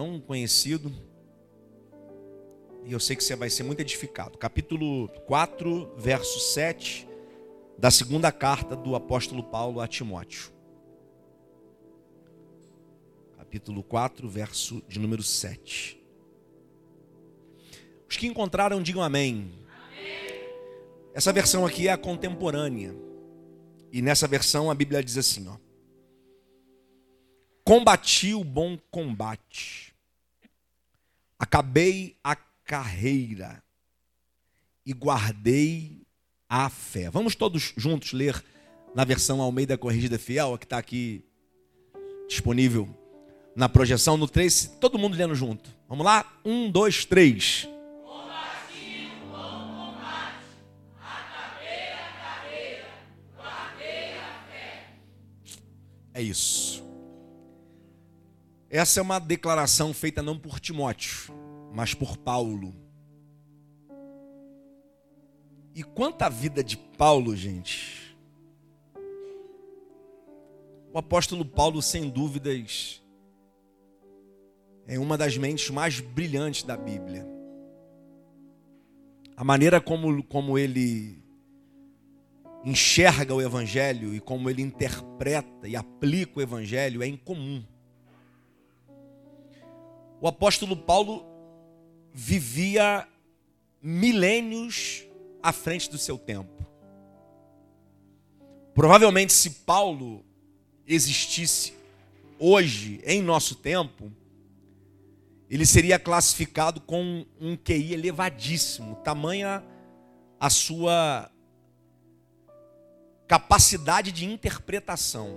tão conhecido. E eu sei que você vai ser muito edificado. Capítulo 4, verso 7 da segunda carta do apóstolo Paulo a Timóteo. Capítulo 4, verso de número 7. Os que encontraram, digam amém. amém. Essa versão aqui é a contemporânea. E nessa versão a Bíblia diz assim, ó. Combati o bom combate. Acabei a carreira e guardei a fé. Vamos todos juntos ler na versão Almeida Corrigida Fiel, que está aqui disponível na projeção, no 3, todo mundo lendo junto. Vamos lá? Um, dois, três. É isso. Essa é uma declaração feita não por Timóteo, mas por Paulo. E quanto à vida de Paulo, gente, o apóstolo Paulo, sem dúvidas, é uma das mentes mais brilhantes da Bíblia. A maneira como, como ele enxerga o Evangelho e como ele interpreta e aplica o Evangelho é incomum. O apóstolo Paulo vivia milênios à frente do seu tempo. Provavelmente, se Paulo existisse hoje, em nosso tempo, ele seria classificado com um QI elevadíssimo, tamanha a sua capacidade de interpretação.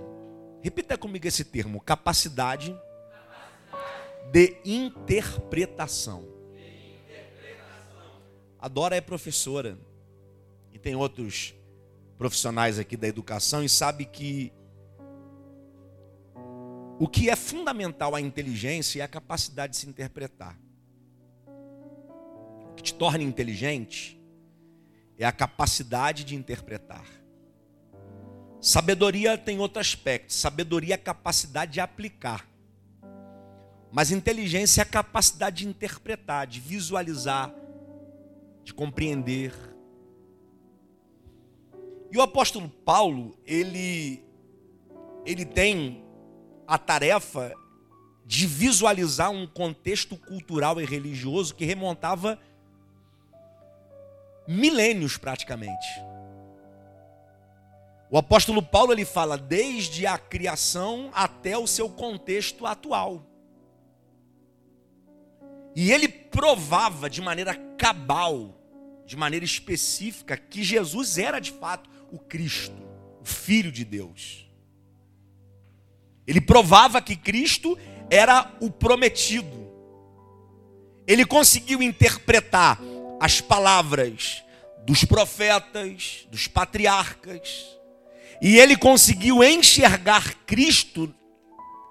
Repita comigo esse termo: capacidade de interpretação. A Dora é professora e tem outros profissionais aqui da educação e sabe que o que é fundamental à inteligência é a capacidade de se interpretar. O que te torna inteligente é a capacidade de interpretar. Sabedoria tem outro aspecto. Sabedoria é a capacidade de aplicar. Mas inteligência é a capacidade de interpretar, de visualizar, de compreender. E o apóstolo Paulo, ele, ele tem a tarefa de visualizar um contexto cultural e religioso que remontava milênios praticamente. O apóstolo Paulo ele fala desde a criação até o seu contexto atual. E ele provava de maneira cabal, de maneira específica, que Jesus era de fato o Cristo, o Filho de Deus. Ele provava que Cristo era o prometido. Ele conseguiu interpretar as palavras dos profetas, dos patriarcas, e ele conseguiu enxergar Cristo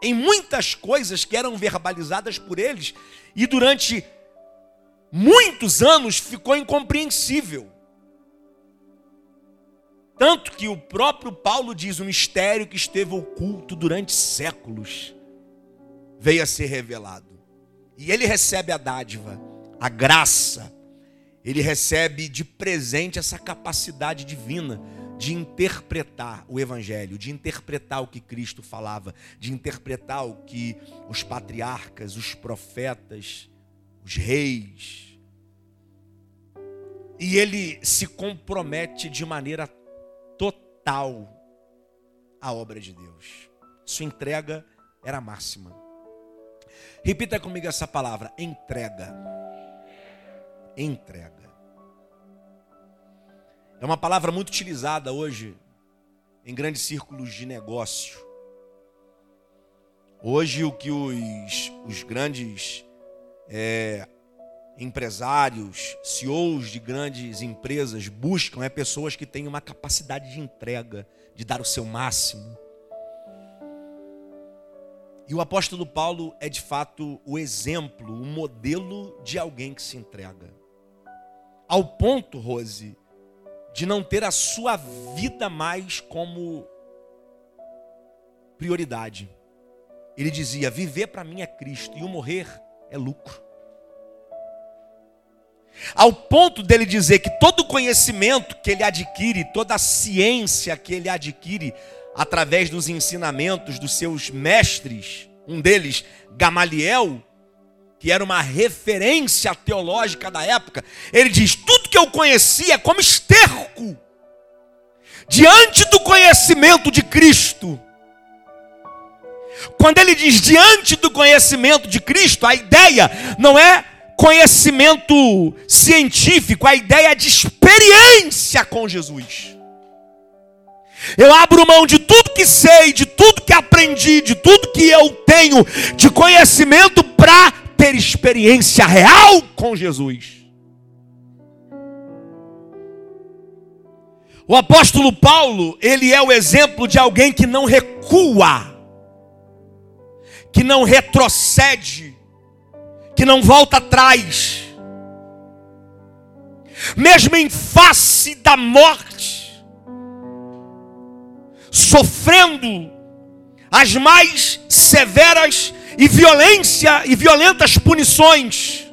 em muitas coisas que eram verbalizadas por eles e durante muitos anos ficou incompreensível. Tanto que o próprio Paulo diz: o mistério que esteve oculto durante séculos veio a ser revelado. E ele recebe a dádiva, a graça, ele recebe de presente essa capacidade divina de interpretar o Evangelho, de interpretar o que Cristo falava, de interpretar o que os patriarcas, os profetas, os reis. E ele se compromete de maneira total à obra de Deus. Sua entrega era máxima. Repita comigo essa palavra: entrega. Entrega. É uma palavra muito utilizada hoje em grandes círculos de negócio. Hoje, o que os, os grandes é, empresários, CEOs de grandes empresas buscam é pessoas que têm uma capacidade de entrega, de dar o seu máximo. E o apóstolo Paulo é de fato o exemplo, o modelo de alguém que se entrega. Ao ponto, Rose, de não ter a sua vida mais como prioridade. Ele dizia: viver para mim é Cristo e o morrer é lucro. Ao ponto dele dizer que todo conhecimento que ele adquire, toda a ciência que ele adquire através dos ensinamentos dos seus mestres, um deles, Gamaliel, que era uma referência teológica da época, ele diz: que eu conhecia como esterco diante do conhecimento de Cristo. Quando ele diz diante do conhecimento de Cristo, a ideia não é conhecimento científico, a ideia é de experiência com Jesus. Eu abro mão de tudo que sei, de tudo que aprendi, de tudo que eu tenho de conhecimento para ter experiência real com Jesus. O apóstolo Paulo, ele é o exemplo de alguém que não recua, que não retrocede, que não volta atrás, mesmo em face da morte, sofrendo as mais severas e violência e violentas punições,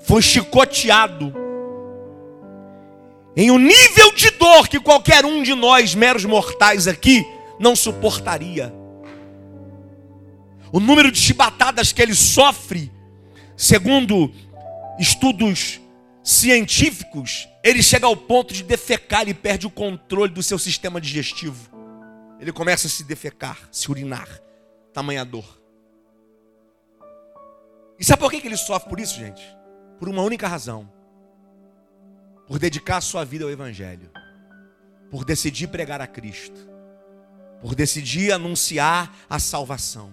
foi chicoteado em um nível de dor que qualquer um de nós, meros mortais aqui, não suportaria. O número de chibatadas que ele sofre, segundo estudos científicos, ele chega ao ponto de defecar e perde o controle do seu sistema digestivo. Ele começa a se defecar, se urinar. Tamanha dor. E sabe por que ele sofre por isso, gente? Por uma única razão: por dedicar sua vida ao Evangelho, por decidir pregar a Cristo, por decidir anunciar a salvação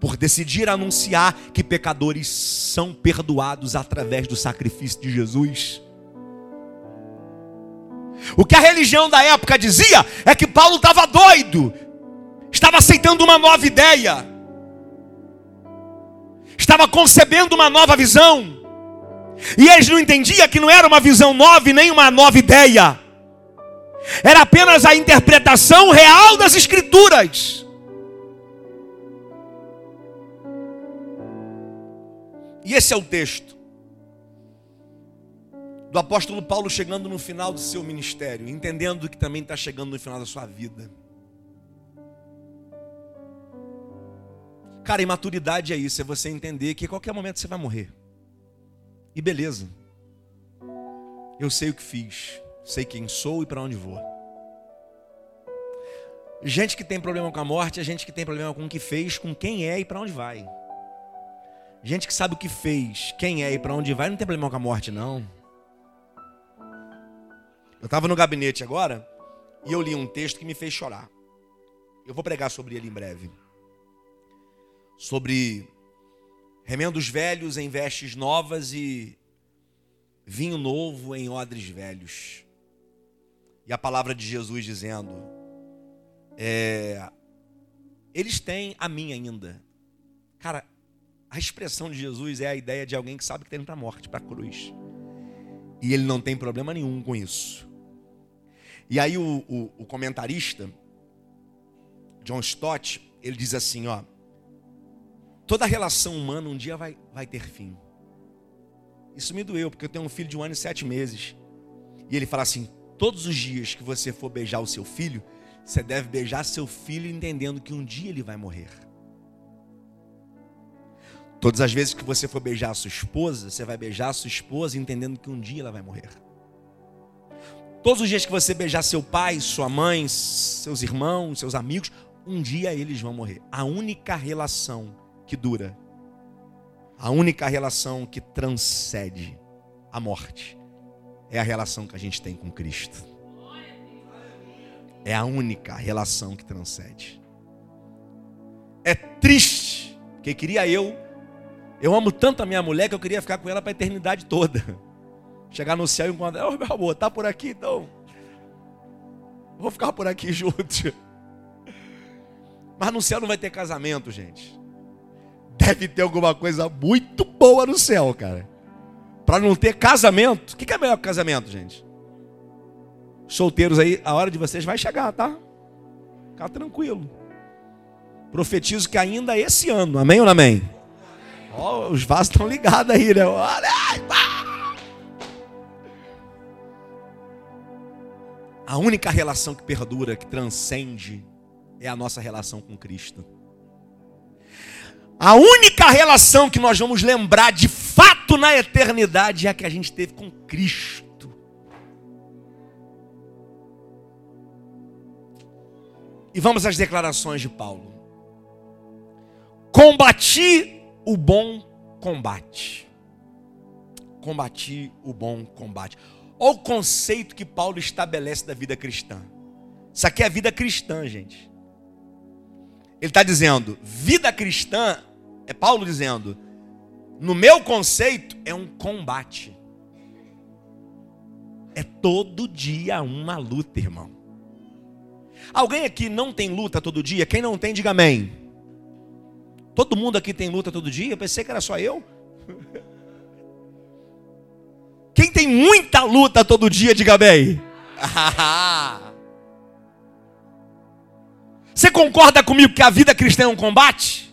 por decidir anunciar que pecadores são perdoados através do sacrifício de Jesus. O que a religião da época dizia é que Paulo estava doido, estava aceitando uma nova ideia, estava concebendo uma nova visão, e eles não entendiam que não era uma visão nova nem uma nova ideia, era apenas a interpretação real das Escrituras. E esse é o texto do apóstolo Paulo chegando no final do seu ministério, entendendo que também está chegando no final da sua vida. Cara, imaturidade é isso, é você entender que a qualquer momento você vai morrer. E beleza. Eu sei o que fiz, sei quem sou e para onde vou. Gente que tem problema com a morte é gente que tem problema com o que fez, com quem é e para onde vai. Gente que sabe o que fez, quem é e para onde vai, não tem problema com a morte, não. Eu estava no gabinete agora e eu li um texto que me fez chorar. Eu vou pregar sobre ele em breve. Sobre remendos velhos em vestes novas e vinho novo em odres velhos. E a palavra de Jesus dizendo: é, eles têm a mim ainda. Cara, a expressão de Jesus é a ideia de alguém que sabe que está indo para a morte, para a cruz. E ele não tem problema nenhum com isso. E aí o, o, o comentarista, John Stott, ele diz assim, ó. Toda relação humana um dia vai, vai ter fim. Isso me doeu, porque eu tenho um filho de um ano e sete meses. E ele fala assim: todos os dias que você for beijar o seu filho, você deve beijar seu filho entendendo que um dia ele vai morrer. Todas as vezes que você for beijar a sua esposa, você vai beijar a sua esposa entendendo que um dia ela vai morrer. Todos os dias que você beijar seu pai, sua mãe, seus irmãos, seus amigos, um dia eles vão morrer. A única relação que dura, a única relação que transcende a morte, é a relação que a gente tem com Cristo. É a única relação que transcende. É triste, porque queria eu eu amo tanto a minha mulher que eu queria ficar com ela para a eternidade toda. Chegar no céu e encontrar, oh, meu amor, tá por aqui então? Vou ficar por aqui junto. Mas no céu não vai ter casamento, gente. Deve ter alguma coisa muito boa no céu, cara. Para não ter casamento. O que é melhor que casamento, gente? Solteiros aí, a hora de vocês vai chegar, tá? Fica tranquilo. Profetizo que ainda esse ano, amém ou não amém? Ó, os vasos estão ligados aí, né? Olha! A única relação que perdura, que transcende, é a nossa relação com Cristo. A única relação que nós vamos lembrar de fato na eternidade é a que a gente teve com Cristo. E vamos às declarações de Paulo. Combati o bom combate. Combati o bom combate. Olha o conceito que Paulo estabelece da vida cristã. Isso aqui é vida cristã, gente. Ele está dizendo, vida cristã, é Paulo dizendo, no meu conceito, é um combate. É todo dia uma luta, irmão. Alguém aqui não tem luta todo dia? Quem não tem, diga amém. Todo mundo aqui tem luta todo dia? Eu pensei que era só eu. Quem tem muita luta todo dia, diga bem. Você concorda comigo que a vida cristã é um combate?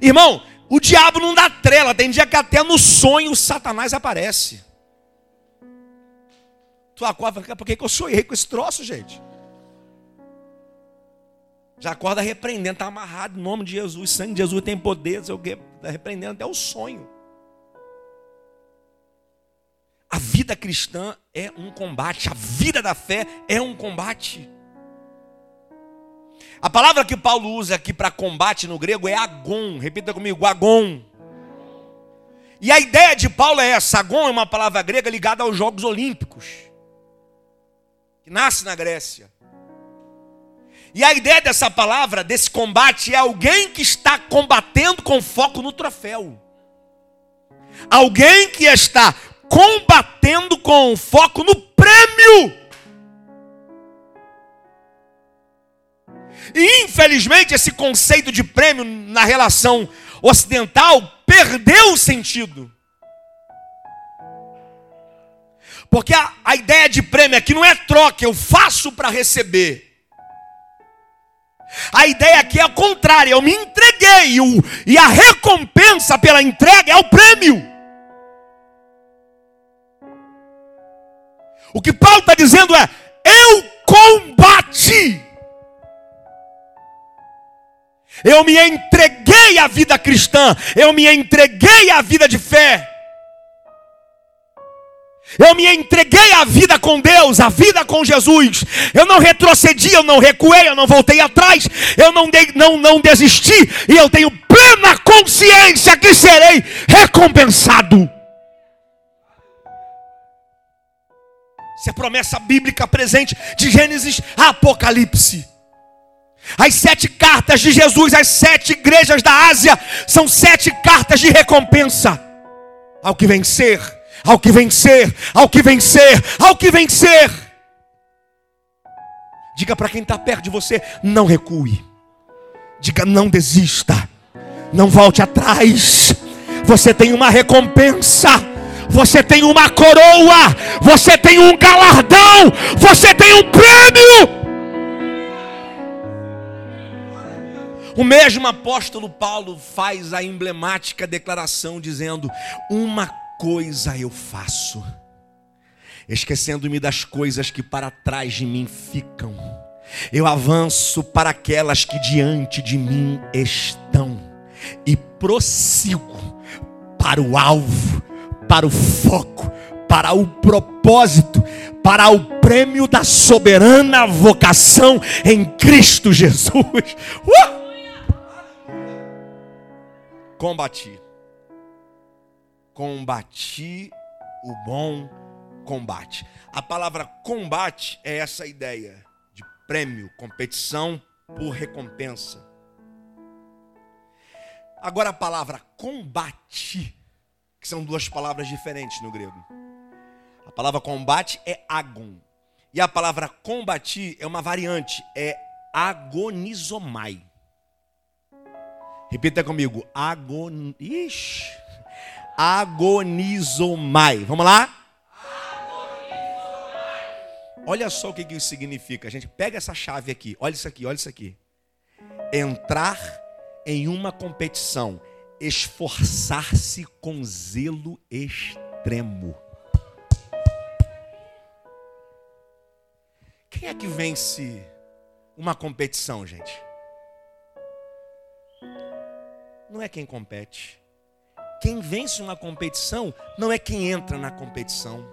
Irmão, o diabo não dá trela. Tem dia que até no sonho Satanás aparece. Tu acorda por que eu sonhei com esse troço, gente? Já acorda repreendendo, está amarrado em nome de Jesus. Sangue de Jesus tem poder, sei o quê. Está repreendendo até o sonho. A vida cristã é um combate, a vida da fé é um combate. A palavra que Paulo usa aqui para combate no grego é agon. Repita comigo, agon. E a ideia de Paulo é essa: agon é uma palavra grega ligada aos Jogos Olímpicos, que nasce na Grécia. E a ideia dessa palavra, desse combate, é alguém que está combatendo com foco no troféu. Alguém que está combatendo com foco no prêmio. E infelizmente esse conceito de prêmio na relação ocidental perdeu o sentido. Porque a, a ideia de prêmio aqui não é troca, eu faço para receber. A ideia aqui é o contrário, eu me entreguei e, e a recompensa pela entrega é o prêmio. O que Paulo está dizendo é: eu combati. Eu me entreguei à vida cristã, eu me entreguei à vida de fé. Eu me entreguei à vida com Deus, à vida com Jesus. Eu não retrocedi, eu não recuei, eu não voltei atrás, eu não, não, não desisti, e eu tenho plena consciência que serei recompensado. Essa é promessa bíblica presente de Gênesis a Apocalipse. As sete cartas de Jesus às sete igrejas da Ásia são sete cartas de recompensa. Ao que vencer, ao que vencer, ao que vencer, ao que vencer. Diga para quem está perto de você: não recue. Diga: não desista. Não volte atrás. Você tem uma recompensa você tem uma coroa, você tem um galardão, você tem um prêmio. O mesmo apóstolo Paulo faz a emblemática declaração dizendo: Uma coisa eu faço, esquecendo-me das coisas que para trás de mim ficam, eu avanço para aquelas que diante de mim estão e prossigo para o alvo para o foco, para o propósito, para o prêmio da soberana vocação em Cristo Jesus. Uh! Combati. Combati o bom combate. A palavra combate é essa ideia de prêmio, competição por recompensa. Agora a palavra combate que são duas palavras diferentes no grego. A palavra combate é agon. E a palavra combatir é uma variante, é agonizomai. Repita comigo, agon... Ixi. agonizomai. Vamos lá? Olha só o que isso significa. Gente pega essa chave aqui, olha isso aqui, olha isso aqui. Entrar em uma competição, esforçar-se com zelo extremo. Quem é que vence uma competição, gente? Não é quem compete. Quem vence uma competição não é quem entra na competição.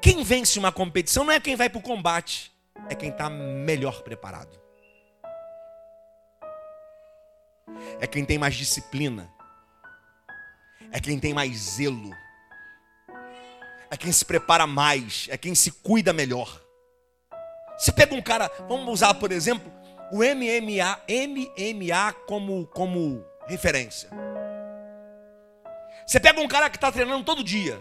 Quem vence uma competição não é quem vai para o combate, é quem está melhor preparado. É quem tem mais disciplina. É quem tem mais zelo. É quem se prepara mais. É quem se cuida melhor. Você pega um cara, vamos usar por exemplo o MMA, MMA como, como referência. Você pega um cara que está treinando todo dia,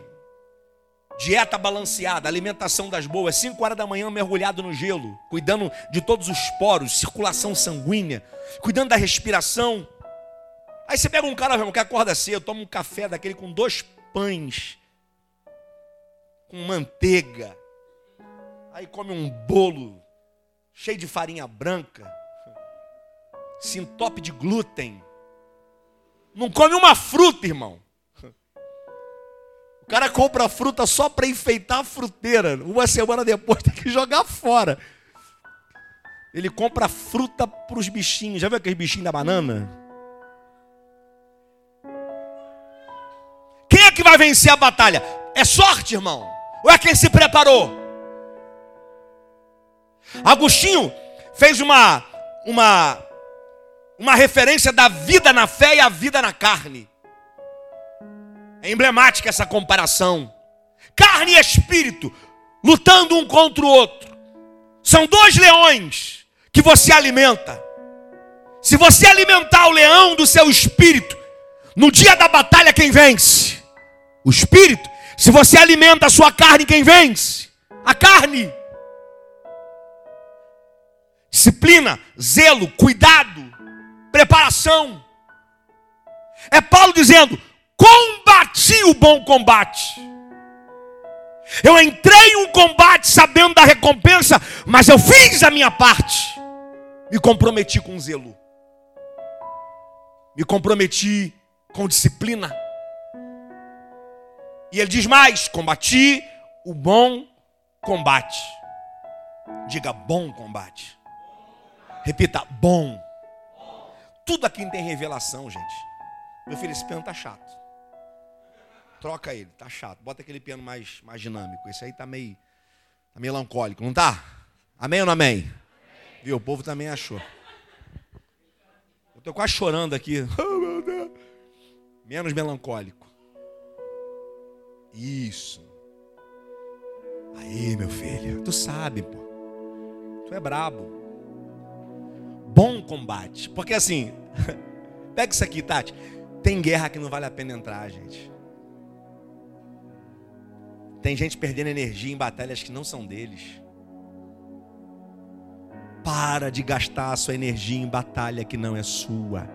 dieta balanceada, alimentação das boas, 5 horas da manhã mergulhado no gelo, cuidando de todos os poros, circulação sanguínea, cuidando da respiração. Aí você pega um cara que acorda cedo, toma um café daquele com dois pães, com manteiga, aí come um bolo cheio de farinha branca, se entope de glúten, não come uma fruta, irmão. O cara compra fruta só para enfeitar a fruteira. Uma semana depois tem que jogar fora. Ele compra fruta para os bichinhos. Já viu aqueles bichinhos da banana? Quem é que vai vencer a batalha? É sorte, irmão? Ou é quem se preparou? Agostinho fez uma, uma, uma referência da vida na fé e a vida na carne. É emblemática essa comparação. Carne e espírito lutando um contra o outro. São dois leões que você alimenta. Se você alimentar o leão do seu espírito, no dia da batalha quem vence? O espírito. Se você alimenta a sua carne, quem vence? A carne. Disciplina, zelo, cuidado, preparação. É Paulo dizendo: combati o bom combate. Eu entrei em um combate sabendo da recompensa, mas eu fiz a minha parte. Me comprometi com zelo. Me comprometi com disciplina. E ele diz mais: combati o bom combate. Diga bom combate. Repita, bom. Tudo aqui tem revelação, gente. Meu filho, esse piano tá chato. Troca ele, tá chato. Bota aquele piano mais, mais dinâmico. Esse aí tá meio tá melancólico, não tá? Amém ou não amém? amém? Viu? O povo também achou. Eu tô quase chorando aqui. Oh. Menos melancólico. Isso. Aí, meu filho, tu sabe, pô. Tu é brabo. Bom combate. Porque assim, pega isso aqui, Tati. Tem guerra que não vale a pena entrar, gente. Tem gente perdendo energia em batalhas que não são deles. Para de gastar a sua energia em batalha que não é sua.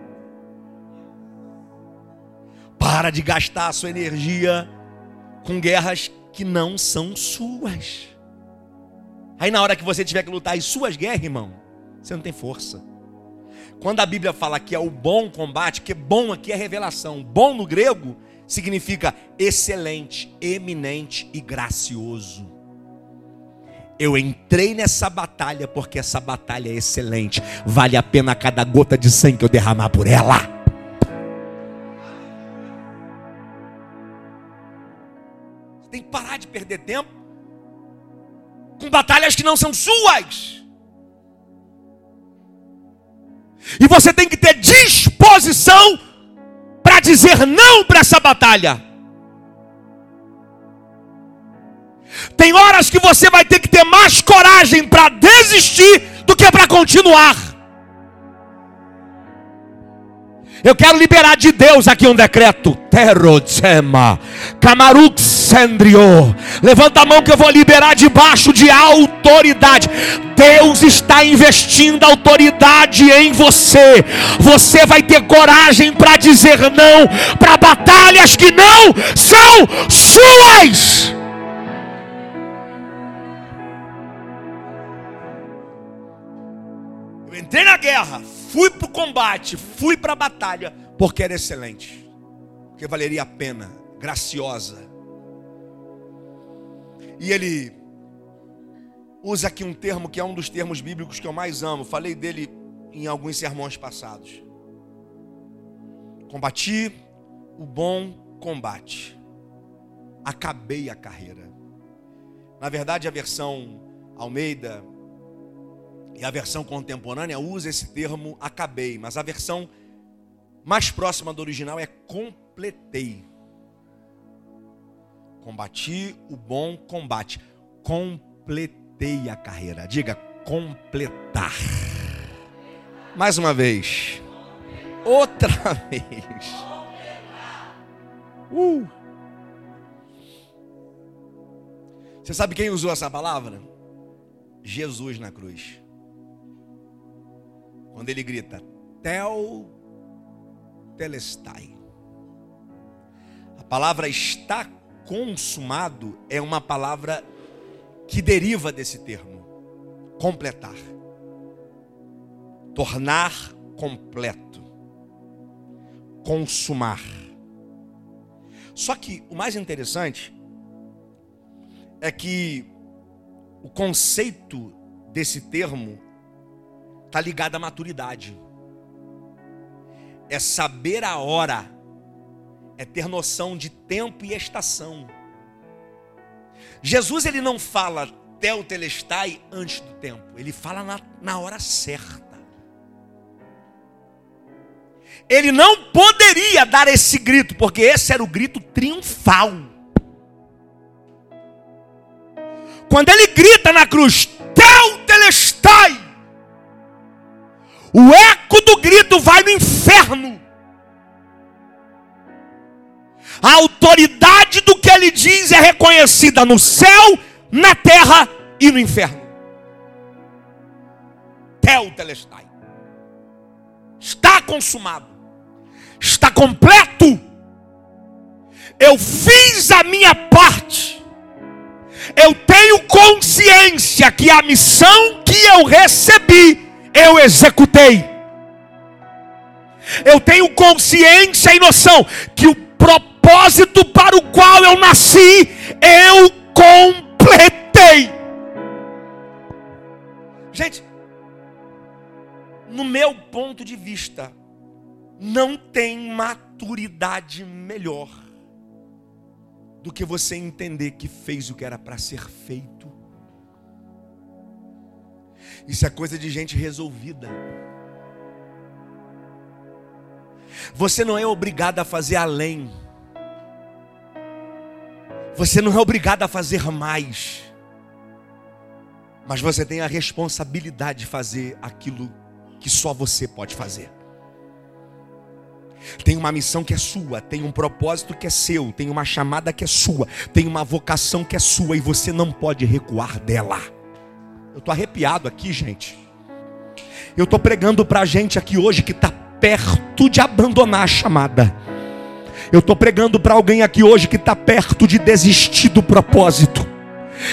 Para de gastar a sua energia com guerras que não são suas. Aí na hora que você tiver que lutar as suas guerras, irmão, você não tem força. Quando a Bíblia fala que é o bom combate, que bom aqui é revelação. Bom no grego significa excelente, eminente e gracioso. Eu entrei nessa batalha porque essa batalha é excelente. Vale a pena cada gota de sangue que eu derramar por ela. Tem que parar de perder tempo com batalhas que não são suas. E você tem que ter disposição para dizer não para essa batalha. Tem horas que você vai ter que ter mais coragem para desistir do que para continuar. Eu quero liberar de Deus aqui um decreto. Terodzema. Camaruxendrio. Levanta a mão que eu vou liberar debaixo de autoridade. Deus está investindo autoridade em você. Você vai ter coragem para dizer não para batalhas que não são suas. Eu entrei na guerra fui para o combate, fui para a batalha, porque era excelente, porque valeria a pena, graciosa. E ele usa aqui um termo que é um dos termos bíblicos que eu mais amo, falei dele em alguns sermões passados. Combati o bom combate, acabei a carreira. Na verdade, a versão Almeida e a versão contemporânea usa esse termo acabei, mas a versão mais próxima do original é completei. Combati o bom combate. Completei a carreira. Diga completar. Mais uma vez. Outra vez. Uh. Você sabe quem usou essa palavra? Jesus na cruz. Quando ele grita, Tel Telestai. A palavra está consumado é uma palavra que deriva desse termo. Completar. Tornar completo. Consumar. Só que o mais interessante é que o conceito desse termo está ligado à maturidade. É saber a hora, é ter noção de tempo e estação. Jesus ele não fala tel telestai antes do tempo, ele fala na, na hora certa. Ele não poderia dar esse grito, porque esse era o grito triunfal. Quando ele grita na cruz, tel telestai, o eco do grito vai no inferno. A autoridade do que ele diz é reconhecida no céu, na terra e no inferno. Tel telestai. Está consumado. Está completo. Eu fiz a minha parte. Eu tenho consciência que a missão que eu recebi eu executei. Eu tenho consciência e noção que o propósito para o qual eu nasci, eu completei. Gente, no meu ponto de vista, não tem maturidade melhor do que você entender que fez o que era para ser feito isso é coisa de gente resolvida. Você não é obrigado a fazer além. Você não é obrigado a fazer mais. Mas você tem a responsabilidade de fazer aquilo que só você pode fazer. Tem uma missão que é sua, tem um propósito que é seu, tem uma chamada que é sua, tem uma vocação que é sua e você não pode recuar dela. Eu estou arrepiado aqui, gente. Eu estou pregando para a gente aqui hoje que está perto de abandonar a chamada. Eu estou pregando para alguém aqui hoje que está perto de desistir do propósito.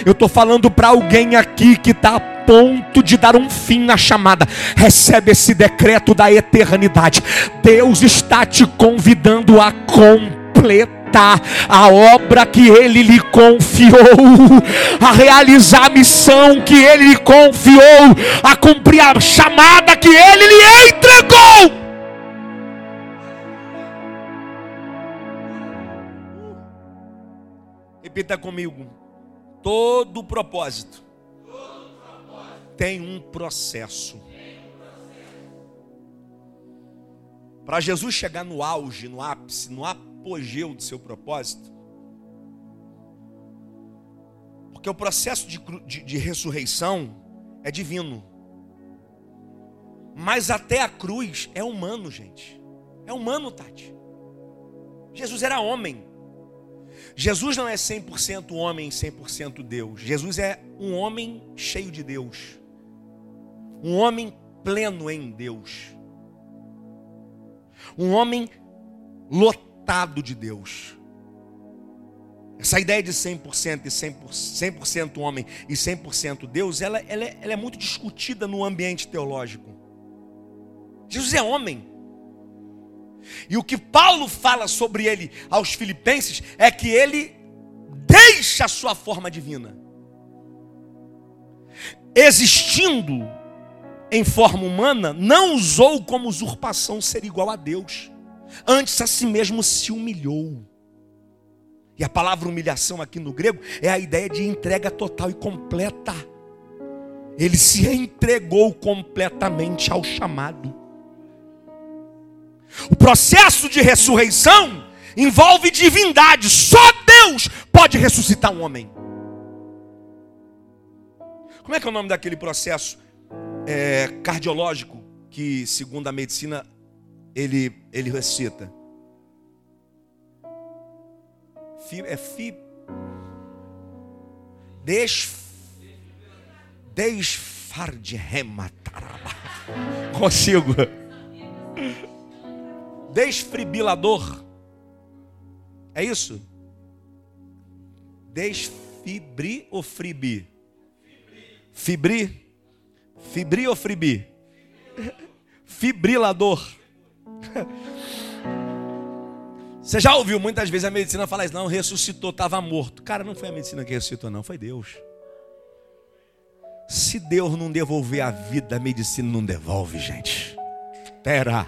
Eu estou falando para alguém aqui que está a ponto de dar um fim na chamada. Recebe esse decreto da eternidade. Deus está te convidando a completar a obra que ele lhe confiou, a realizar a missão que ele lhe confiou, a cumprir a chamada que ele lhe entregou. Repita comigo. Todo propósito, tem um processo. Para Jesus chegar no auge, no ápice, no ápice apogeu do seu propósito. Porque o processo de, de, de ressurreição é divino. Mas até a cruz é humano, gente. É humano, Tati. Jesus era homem. Jesus não é 100% homem, 100% Deus. Jesus é um homem cheio de Deus. Um homem pleno em Deus. Um homem lotado dotado de Deus. Essa ideia de 100% e 100%, 100 homem e 100% Deus, ela, ela, é, ela é muito discutida no ambiente teológico. Jesus é homem. E o que Paulo fala sobre ele aos filipenses é que ele deixa a sua forma divina. Existindo em forma humana, não usou como usurpação ser igual a Deus. Antes a si mesmo se humilhou. E a palavra humilhação aqui no grego é a ideia de entrega total e completa. Ele se entregou completamente ao chamado. O processo de ressurreição envolve divindade. Só Deus pode ressuscitar um homem. Como é que é o nome daquele processo é, cardiológico que, segundo a medicina, ele, ele recita? Fi, é fi, des, desfarde remataraba. Consigo. Desfibrilador. É isso? Desfibri ou fribi? Fibri? Fibri ou fribi? Fibrilador. Você já ouviu muitas vezes a medicina falar isso? Não, ressuscitou, estava morto. Cara, não foi a medicina que ressuscitou, não, foi Deus. Se Deus não devolver a vida, a medicina não devolve, gente. Terá.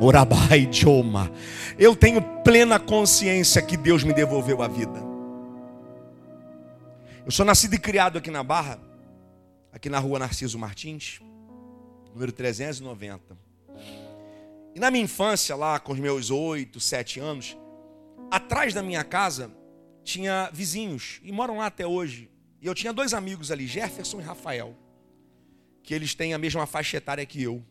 Orabai Joma. Eu tenho plena consciência que Deus me devolveu a vida. Eu sou nascido e criado aqui na Barra, aqui na rua Narciso Martins, número 390. E na minha infância, lá com os meus oito, sete anos, atrás da minha casa tinha vizinhos, e moram lá até hoje. E eu tinha dois amigos ali, Jefferson e Rafael, que eles têm a mesma faixa etária que eu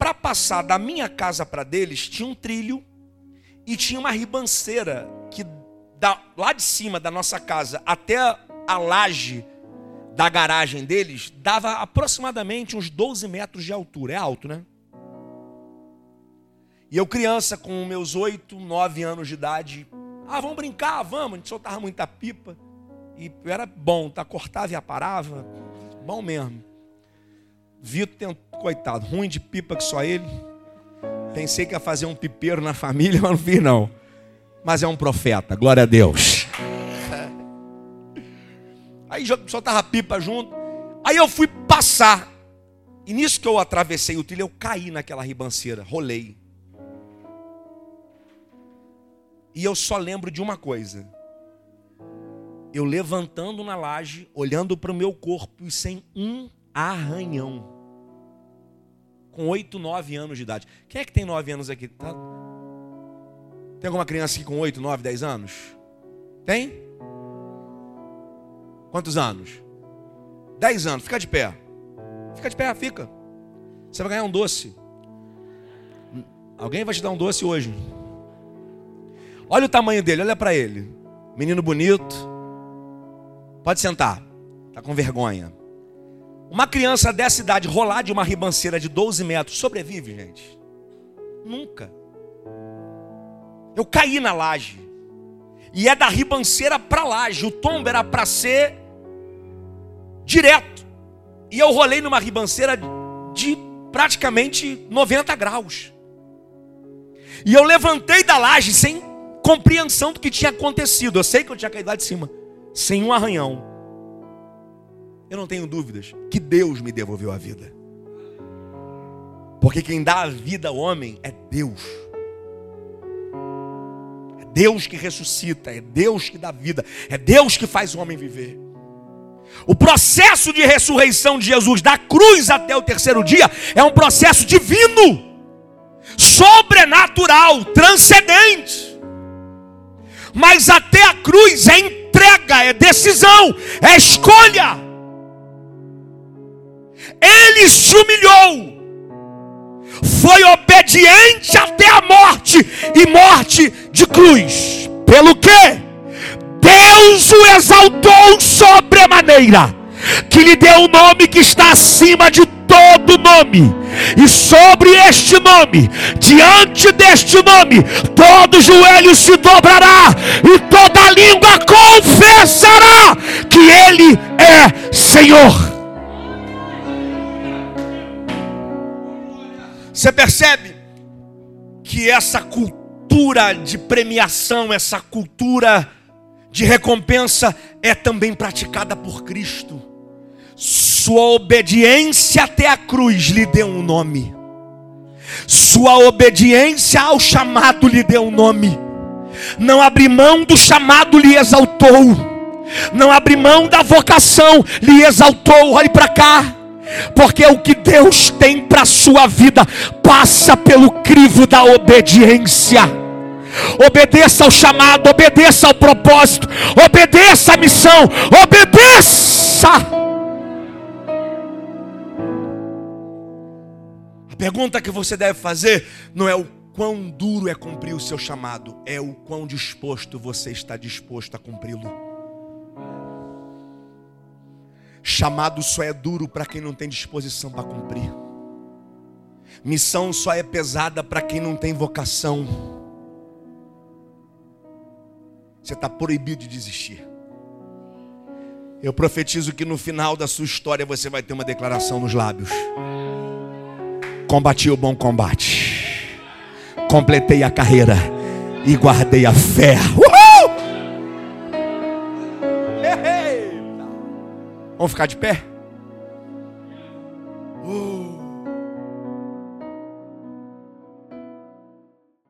para passar da minha casa para deles, tinha um trilho e tinha uma ribanceira que da, lá de cima da nossa casa até a laje da garagem deles dava aproximadamente uns 12 metros de altura. É alto, né? E eu, criança, com meus 8, 9 anos de idade, ah, vamos brincar, vamos. A gente soltava muita pipa. E era bom, tá? Cortava e aparava. Bom mesmo. Vitor coitado, ruim de pipa que só ele. Pensei que ia fazer um pipeiro na família, mas não fiz não. Mas é um profeta, glória a Deus. Aí soltava pipa junto. Aí eu fui passar. E nisso que eu atravessei o trilho, eu caí naquela ribanceira, rolei. E eu só lembro de uma coisa. Eu levantando na laje, olhando para o meu corpo e sem um arranhão. Com 8, 9 anos de idade. Quem é que tem 9 anos aqui? Tá? Tem alguma criança aqui com 8, 9, 10 anos? Tem? Quantos anos? 10 anos. Fica de pé. Fica de pé, fica. Você vai ganhar um doce. Alguém vai te dar um doce hoje. Olha o tamanho dele, olha para ele. Menino bonito. Pode sentar. Tá com vergonha. Uma criança dessa idade rolar de uma ribanceira de 12 metros, sobrevive, gente? Nunca. Eu caí na laje. E é da ribanceira para laje. O tombo era para ser direto. E eu rolei numa ribanceira de praticamente 90 graus. E eu levantei da laje sem compreensão do que tinha acontecido. Eu sei que eu tinha caído lá de cima, sem um arranhão eu não tenho dúvidas que Deus me devolveu a vida. Porque quem dá a vida ao homem é Deus. É Deus que ressuscita, é Deus que dá vida, é Deus que faz o homem viver. O processo de ressurreição de Jesus da cruz até o terceiro dia é um processo divino, sobrenatural, transcendente. Mas até a cruz é entrega, é decisão, é escolha. Ele se humilhou, foi obediente até a morte e morte de cruz. Pelo que? Deus o exaltou sobremaneira, que lhe deu o um nome que está acima de todo nome. E sobre este nome, diante deste nome, todo joelho se dobrará e toda língua confessará que Ele é Senhor. Você percebe que essa cultura de premiação, essa cultura de recompensa é também praticada por Cristo. Sua obediência até a cruz lhe deu um nome. Sua obediência ao chamado lhe deu um nome. Não abri mão do chamado lhe exaltou. Não abri mão da vocação lhe exaltou. Olhe para cá. Porque o que Deus tem para a sua vida passa pelo crivo da obediência. Obedeça ao chamado, obedeça ao propósito, obedeça à missão, obedeça. Pergunta que você deve fazer não é o quão duro é cumprir o seu chamado, é o quão disposto você está disposto a cumpri-lo. Chamado só é duro para quem não tem disposição para cumprir. Missão só é pesada para quem não tem vocação. Você está proibido de desistir. Eu profetizo que no final da sua história você vai ter uma declaração nos lábios. Combati o bom combate, completei a carreira e guardei a fé. Uhul! Vamos ficar de pé?